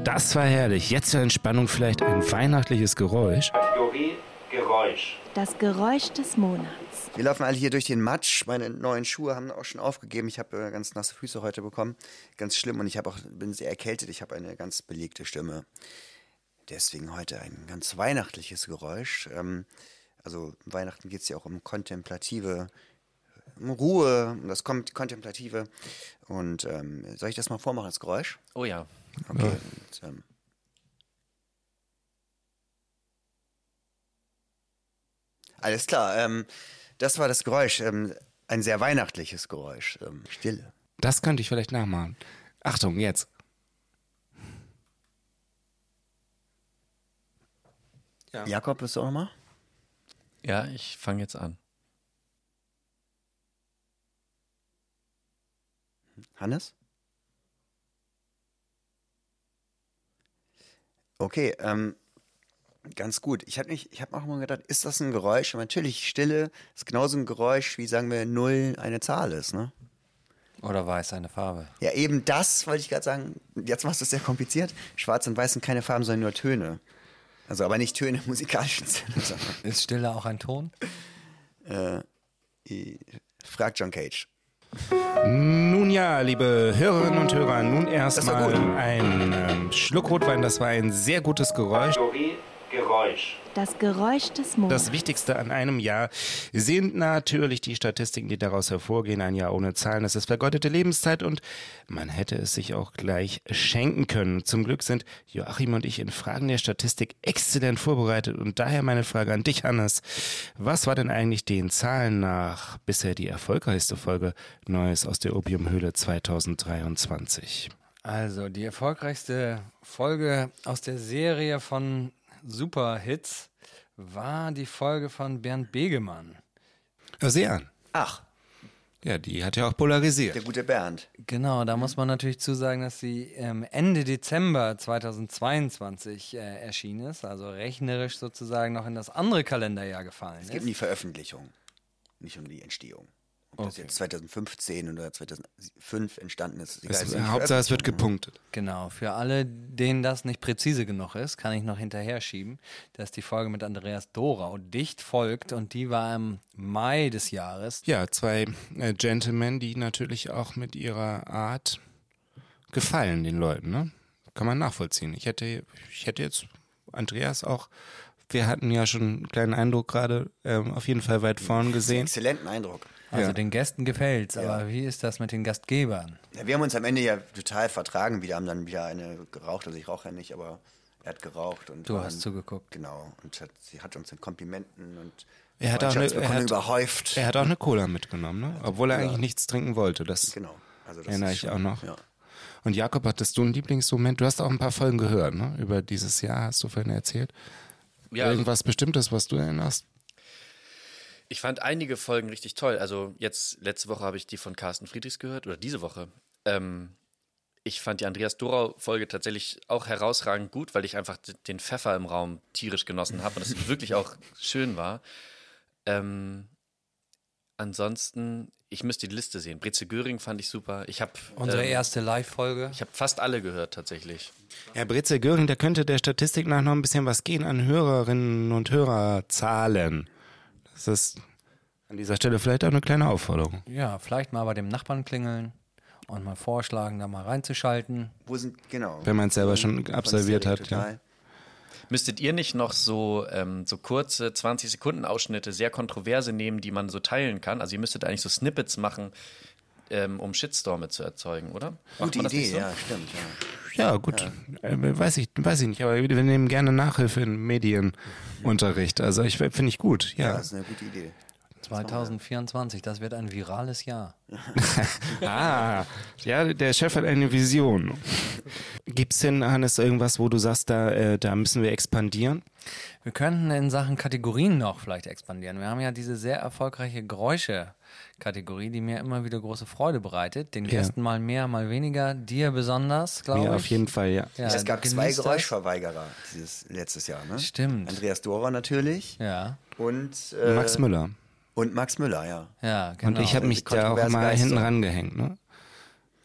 das war herrlich. Jetzt zur Entspannung vielleicht ein weihnachtliches Geräusch. Kategorie Geräusch. Das Geräusch des Monats. Wir laufen alle hier durch den Matsch. Meine neuen Schuhe haben auch schon aufgegeben. Ich habe äh, ganz nasse Füße heute bekommen. Ganz schlimm. Und ich habe auch, bin sehr erkältet. Ich habe eine ganz belegte Stimme. Deswegen heute ein ganz weihnachtliches Geräusch. Ähm, also Weihnachten geht es ja auch um kontemplative Ruhe, das Kom Kontemplative. Und ähm, soll ich das mal vormachen als Geräusch? Oh ja. Okay. Und, ähm, alles klar. Ähm, das war das Geräusch. Ähm, ein sehr weihnachtliches Geräusch. Ähm, Stille. Das könnte ich vielleicht nachmachen. Achtung, jetzt. Jakob, bist du auch nochmal? Ja, ich fange jetzt an. Hannes? Okay, ähm, ganz gut. Ich habe mich, ich habe auch mal gedacht, ist das ein Geräusch? Und natürlich, Stille ist genauso ein Geräusch, wie sagen wir, null eine Zahl ist, ne? Oder weiß eine Farbe. Ja, eben das wollte ich gerade sagen. Jetzt machst du es sehr kompliziert. Schwarz und Weiß sind keine Farben, sondern nur Töne. Also aber nicht Töne im musikalischen Sinne, Ist Stille auch ein Ton? äh, fragt John Cage. Nun ja, liebe Hörerinnen und Hörer, nun erstmal ein ähm, Schluck Rotwein. Das war ein sehr gutes Geräusch. Geräusch. Das Geräusch des Monats. Das Wichtigste an einem Jahr sind natürlich die Statistiken, die daraus hervorgehen. Ein Jahr ohne Zahlen, das ist vergeudete Lebenszeit und man hätte es sich auch gleich schenken können. Zum Glück sind Joachim und ich in Fragen der Statistik exzellent vorbereitet und daher meine Frage an dich, Hannes. Was war denn eigentlich den Zahlen nach bisher die erfolgreichste Folge Neues aus der Opiumhöhle 2023? Also, die erfolgreichste Folge aus der Serie von Superhits war die Folge von Bernd Begemann. Hör sie an. Ach, Ja, die hat ja auch polarisiert. der gute Bernd. Genau, da muss man natürlich zusagen, dass sie ähm, Ende Dezember 2022 äh, erschienen ist, also rechnerisch sozusagen noch in das andere Kalenderjahr gefallen Es geht ist. um die Veröffentlichung, nicht um die Entstehung. Ob das jetzt 2015 oder 2005 entstanden ist, ist egal. Es, Es ist Hauptsache, es wird gepunktet. Genau, für alle, denen das nicht präzise genug ist, kann ich noch hinterher schieben, dass die Folge mit Andreas Dorau dicht folgt und die war im Mai des Jahres. Ja, zwei äh, Gentlemen, die natürlich auch mit ihrer Art gefallen den Leuten, ne? Kann man nachvollziehen. Ich hätte, ich hätte jetzt Andreas auch, wir hatten ja schon einen kleinen Eindruck gerade, ähm, auf jeden Fall weit vorn gesehen. Exzellenten Eindruck. Also Ja. den Gästen gefällt's, aber wie ist das mit den Gastgebern? Ja, wir haben uns am Ende ja total vertragen. Wir haben dann wieder eine geraucht. Also ich rauche ja nicht, aber er hat geraucht. Und Du hast dann- zugeguckt. Genau. Und hat, sie hat uns mit Komplimenten und Er hat, auch eine, er, hat, überhäuft. er hat auch eine Cola mitgenommen, ne? Obwohl er eigentlich nichts trinken wollte. Das genau. Also das erinnere ich schon- auch noch. Ja. Und Jakob, hattest du einen Lieblingsmoment? Du hast auch ein paar Folgen gehört, ne? Über dieses Jahr hast du vorhin erzählt. Ja, Irgendwas Bestimmtes, was du erinnerst? Ich fand einige Folgen richtig toll. Also jetzt, letzte Woche habe ich die von Carsten Friedrichs gehört, oder diese Woche. Ähm, ich fand die Andreas Dorau-Folge tatsächlich auch herausragend gut, weil ich einfach den Pfeffer im Raum tierisch genossen habe und es wirklich auch schön war. Ähm, ansonsten, ich müsste die Liste sehen. Breze Göring fand ich super. Ich habe Unsere ähm, erste Live-Folge. ich habe fast alle gehört tatsächlich. Ja, Breze Göring, da könnte der Statistik nach noch ein bisschen was gehen an Hörerinnen und Hörerzahlen. Das ist an dieser Stelle vielleicht auch eine kleine Aufforderung. Ja, vielleicht mal bei dem Nachbarn klingeln und mal vorschlagen, da mal reinzuschalten. Wo sind, genau. Wenn man es selber schon absolviert hat, ja. total. Müsstet ihr nicht noch so, ähm, so kurze 20-Sekunden-Ausschnitte, sehr kontroverse nehmen, die man so teilen kann? Also ihr müsstet eigentlich so Snippets machen, ähm, um Shitstorme zu erzeugen, oder? Macht Gute Idee, so? ja, stimmt. Ja. Ja, gut. Äh, weiß, ich, weiß ich nicht, aber wir nehmen gerne Nachhilfe in Medienunterricht. Also ich finde ich gut, ja, ja. das ist eine gute Idee. 2024, das wird ein virales Jahr. Ah, ja, der Chef hat eine Vision. Gibt's denn, Hannes, irgendwas, wo du sagst, da, äh, da müssen wir expandieren? Wir könnten in Sachen Kategorien noch vielleicht expandieren. Wir haben ja diese sehr erfolgreiche Geräusche-Kategorie, die mir immer wieder große Freude bereitet. Den Ja. Gästen mal mehr, mal weniger. Dir besonders, glaube ich. Ja, auf jeden Fall, ja. Ja, es gab zwei. Geräuschverweigerer dieses letztes Jahr, ne? Stimmt. Andreas Dorer natürlich Ja, und, äh, Max Müller. Und Max Müller, ja. ja, genau. Und ich habe mich da auch mal hinten rangehängt, ne?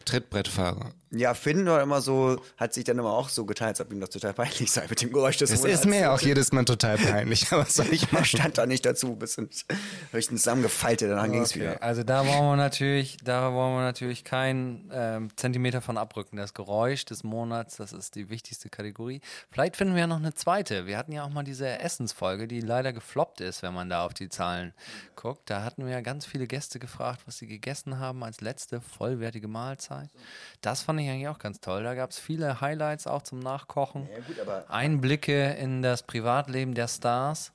Trittbrettfahrer. Ja, Finn war immer so, hat sich dann immer auch so geteilt, als ob ihm das total peinlich sei mit dem Geräusch des Es ist mir auch jedes Mal total peinlich, aber was soll ich machen? stand da nicht dazu, bis ins, ihn zusammengefaltet, dann ging es Okay, wieder. also da wollen wir natürlich, da wollen wir natürlich keinen ähm, Zentimeter von abrücken. Das Geräusch des Monats, das ist die wichtigste Kategorie. Vielleicht finden wir ja noch eine zweite. Wir hatten ja auch mal diese Essensfolge, die leider gefloppt ist, wenn man da auf die Zahlen guckt. Da hatten wir ja ganz viele Gäste gefragt, was sie gegessen haben als letzte vollwertige Mahlzeit. Das fand ich eigentlich auch ganz toll. Da gab es viele Highlights auch zum Nachkochen. Ja, gut, aber Einblicke in das Privatleben der Stars.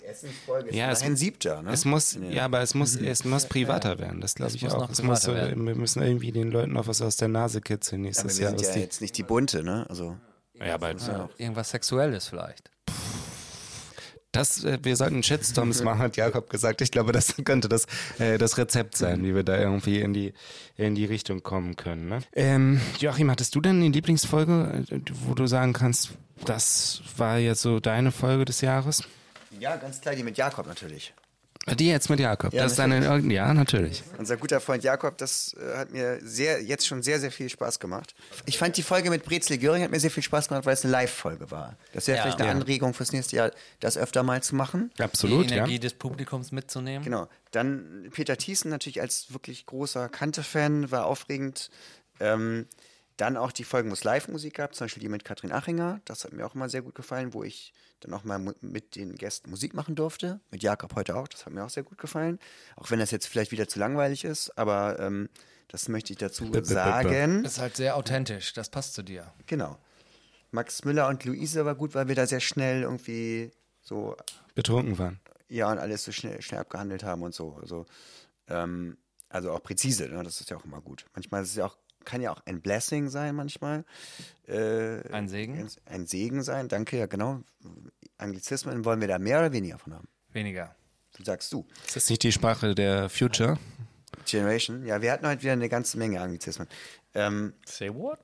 die Essensfolge ist Ja, es- ein siebter, ne? Es muss, ja, aber es muss, es muss privater werden, das glaube ich muss auch. noch Es muss so, werden. wir müssen irgendwie den Leuten noch was aus der Nase kitzeln aber nächstes wir Jahr. sind ja jetzt nicht die bunte, ne? Also, ja, aber Irgendwas Sexuelles vielleicht. Das, äh, wir sollten Shitstorms machen, hat Jakob gesagt. Ich glaube, das könnte das, äh, das Rezept sein, wie wir da irgendwie in die, in die Richtung kommen können. Ne? Ähm, Joachim, hattest du denn eine Lieblingsfolge, äh, wo du sagen kannst, das war jetzt so deine Folge des Jahres? ja, ganz klar, die mit Jakob natürlich. Die jetzt mit Jakob. Ja, das ist deine, ja, natürlich. Unser guter Freund Jakob, das äh, hat mir sehr, jetzt schon sehr, sehr viel Spaß gemacht. Ich fand die Folge mit Brezel Göring hat mir sehr viel Spaß gemacht, weil es eine Live-Folge war. Das wäre Ja. vielleicht eine Ja. Anregung fürs nächste Jahr, das öfter mal zu machen. Absolut, die ja. Energie des Publikums mitzunehmen. Genau. Dann Peter Thiessen natürlich als wirklich großer Kante-Fan, war aufregend. Ähm, Dann auch die Folgen, wo es Live-Musik gab, zum Beispiel die mit Katrin Achinger. Das hat mir auch immer sehr gut gefallen, wo ich dann auch mal mit den Gästen Musik machen durfte. Mit Jakob heute auch. Das hat mir auch sehr gut gefallen. Auch wenn das jetzt vielleicht wieder zu langweilig ist, aber ähm, das möchte ich dazu b- sagen. Ist halt sehr authentisch, das passt zu dir. Genau. Max Müller und Luise war gut, weil wir da sehr schnell irgendwie so Betrunken waren. ja und alles so schnell, schnell abgehandelt haben und so. Also, ähm, also auch präzise, ne? das ist ja auch immer gut. Manchmal ist es ja auch, kann ja auch ein Blessing sein, manchmal. Äh, Ein Segen? Ein Segen sein, danke, ja genau. Anglizismen, wollen wir da mehr oder weniger von haben? Weniger. Du sagst du. Ist das nicht die Sprache der Future? Generation, ja, wir hatten heute wieder eine ganze Menge Anglizismen. Ähm, Say what?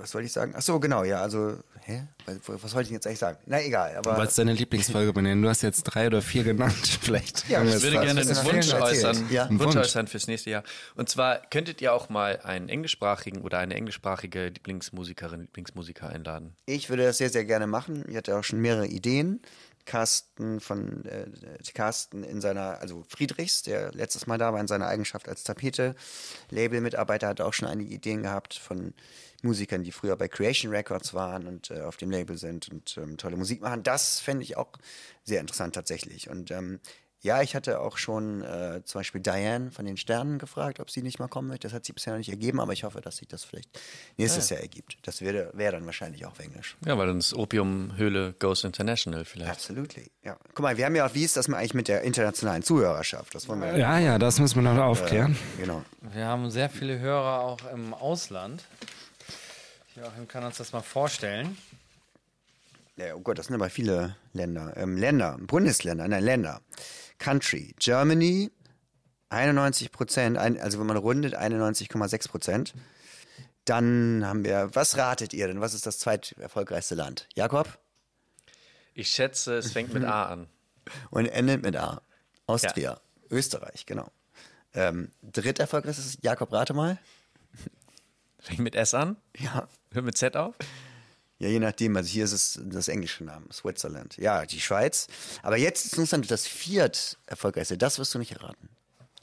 Was wollte ich sagen? Ach so, genau, ja, also, hä? Was, was wollte ich jetzt eigentlich sagen? Na, egal, aber. Du wolltest deine Lieblingsfolge benennen. Du hast jetzt drei oder vier genannt. Vielleicht. Ja, ich würde gerne einen Wunsch äußern, Ja. einen Wunsch Wunsch. äußern fürs nächste Jahr. Und zwar könntet ihr auch mal einen englischsprachigen oder eine englischsprachige Lieblingsmusikerin, Lieblingsmusiker einladen. Ich würde das sehr, sehr gerne machen. Ich hatte auch schon mehrere Ideen. Carsten von äh, Carsten in seiner, also Friedrichs, der letztes Mal da war, in seiner Eigenschaft als Tapete-Label-Mitarbeiter, hat auch schon einige Ideen gehabt von Musikern, die früher bei Creation Records waren und äh, auf dem Label sind und ähm, tolle Musik machen. Das fände ich auch sehr interessant tatsächlich. Und ähm, ja, ich hatte auch schon äh, zum Beispiel Diane von den Sternen gefragt, ob sie nicht mal kommen möchte. Das hat sie bisher noch nicht ergeben, aber ich hoffe, dass sich das vielleicht nächstes Jahr ergibt. Das wäre wäre dann wahrscheinlich auch auf Englisch. Ja, weil dann ist Opiumhöhle Goes International vielleicht. Absolutely. Ja. Guck mal, wir haben ja auch, wie ist das mal eigentlich mit der internationalen Zuhörerschaft? Das wollen wir Ja, ja, das müssen wir noch aufklären. Genau. Wir haben sehr viele Hörer auch im Ausland. Joachim kann uns das mal vorstellen. Ja, oh Gott, das sind aber viele Länder. Ähm, Länder, Bundesländer, nein, Länder. Country, Germany, 91 Prozent, also wenn man rundet, 91,6 Prozent. Dann haben wir, was ratet ihr denn? Was ist das zweiterfolgreichste Land? Jakob? Ich schätze, es fängt mit A an. Und endet mit A. Austria, Österreich, genau. Ähm, dritterfolgreichstes, Jakob, rate mal. Fängt mit S an, Ja, hört mit Z auf. Ja, je nachdem. Also hier ist es das englische Name, Switzerland. Ja, die Schweiz. Aber jetzt ist uns dann das viert erfolgreichste. Das wirst du nicht erraten.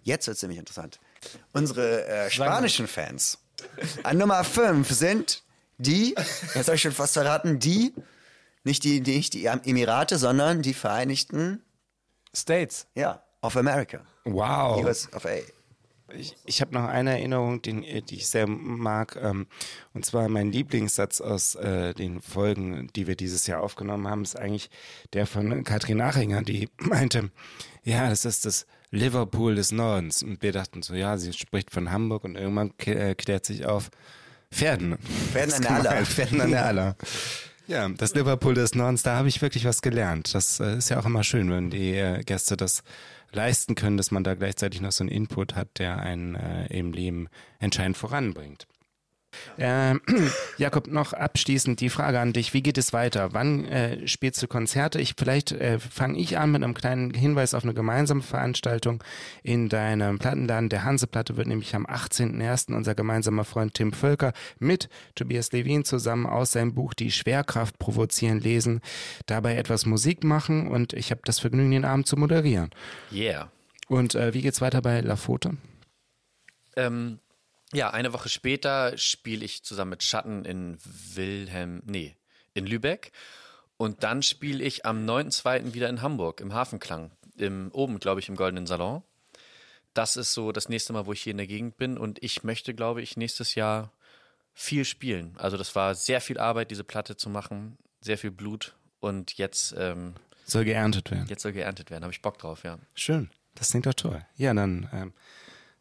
Jetzt wird es nämlich interessant. Unsere äh, spanischen Fans an Nummer 5 sind die, jetzt habe ich schon fast verraten, die, nicht die, nicht die Emirate, sondern die Vereinigten, States. ja, of America. Wow. US of A. Ich, ich habe noch eine Erinnerung, den, äh, die ich sehr mag, ähm, und zwar mein Lieblingssatz aus äh, den Folgen, die wir dieses Jahr aufgenommen haben, ist eigentlich der von Katrin Nachinger, die meinte, ja, das ist das Liverpool des Nordens. Und wir dachten so, ja, sie spricht von Hamburg und irgendwann äh, klärt sich auf Pferden. Pferden an der Aller. gemeint, Pferden an der Aller. Ja, das Liverpool des Nordens, da habe ich wirklich was gelernt. Das äh, ist ja auch immer schön, wenn die äh, Gäste das leisten können, dass man da gleichzeitig noch so einen Input hat, der einen äh, im Leben entscheidend voranbringt. Ähm, Jakob, noch abschließend die Frage an dich. Wie geht es weiter? Wann äh, spielst du Konzerte? Ich, vielleicht äh, fange ich an mit einem kleinen Hinweis auf eine gemeinsame Veranstaltung in deinem Plattenladen. Der Hanseplatte wird nämlich am 18.01. unser gemeinsamer Freund Tim Völker mit Tobias Levin zusammen aus seinem Buch Die Schwerkraft provozieren lesen, dabei etwas Musik machen und ich habe das Vergnügen, den Abend zu moderieren. Yeah. Und äh, wie geht's weiter bei La Fote? Ähm, ja, eine Woche später spiele ich zusammen mit Schatten in Wilhelm, nee, in Lübeck. Und dann spiele ich am 9.2. wieder in Hamburg, im Hafenklang. Im, oben, glaube ich, im Goldenen Salon. Das ist so das nächste Mal, wo ich hier in der Gegend bin. Und ich möchte, glaube ich, nächstes Jahr viel spielen. Also das war sehr viel Arbeit, diese Platte zu machen. Sehr viel Blut. Und jetzt, ähm, Soll geerntet werden. jetzt soll geerntet werden. Habe ich Bock drauf, ja. Schön, das klingt doch toll. Ja, dann ähm,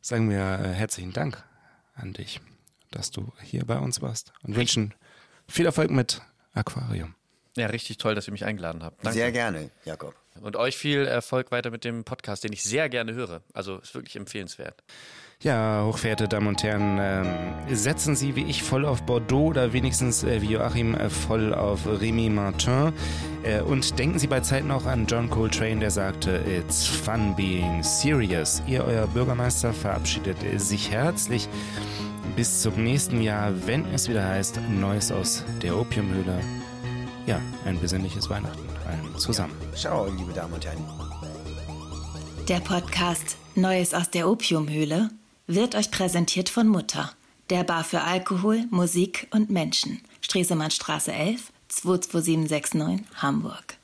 sagen wir äh, herzlichen Dank an dich, dass du hier bei uns warst und wünschen viel Erfolg mit Aquarium. Ja, richtig toll, dass ihr mich eingeladen habt. Danke. Sehr gerne, Jakob. Und euch viel Erfolg weiter mit dem Podcast, den ich sehr gerne höre. Also ist wirklich empfehlenswert. Ja, hochverehrte Damen und Herren, ähm, setzen Sie wie ich voll auf Bordeaux oder wenigstens äh, wie Joachim äh, voll auf Remy Martin. Äh, und denken Sie bei Zeiten auch an John Coltrane, der sagte, It's fun being serious. Ihr, euer Bürgermeister, verabschiedet sich herzlich. Bis zum nächsten Jahr, wenn es wieder heißt, Neues aus der Opiumhöhle. Ja, ein besinnliches Weihnachten allen zusammen. Ciao, liebe Damen und Herren. Der Podcast Neues aus der Opiumhöhle wird euch präsentiert von Mutter, Der Bar für Alkohol, Musik und Menschen. Stresemannstraße 11, 22769, Hamburg.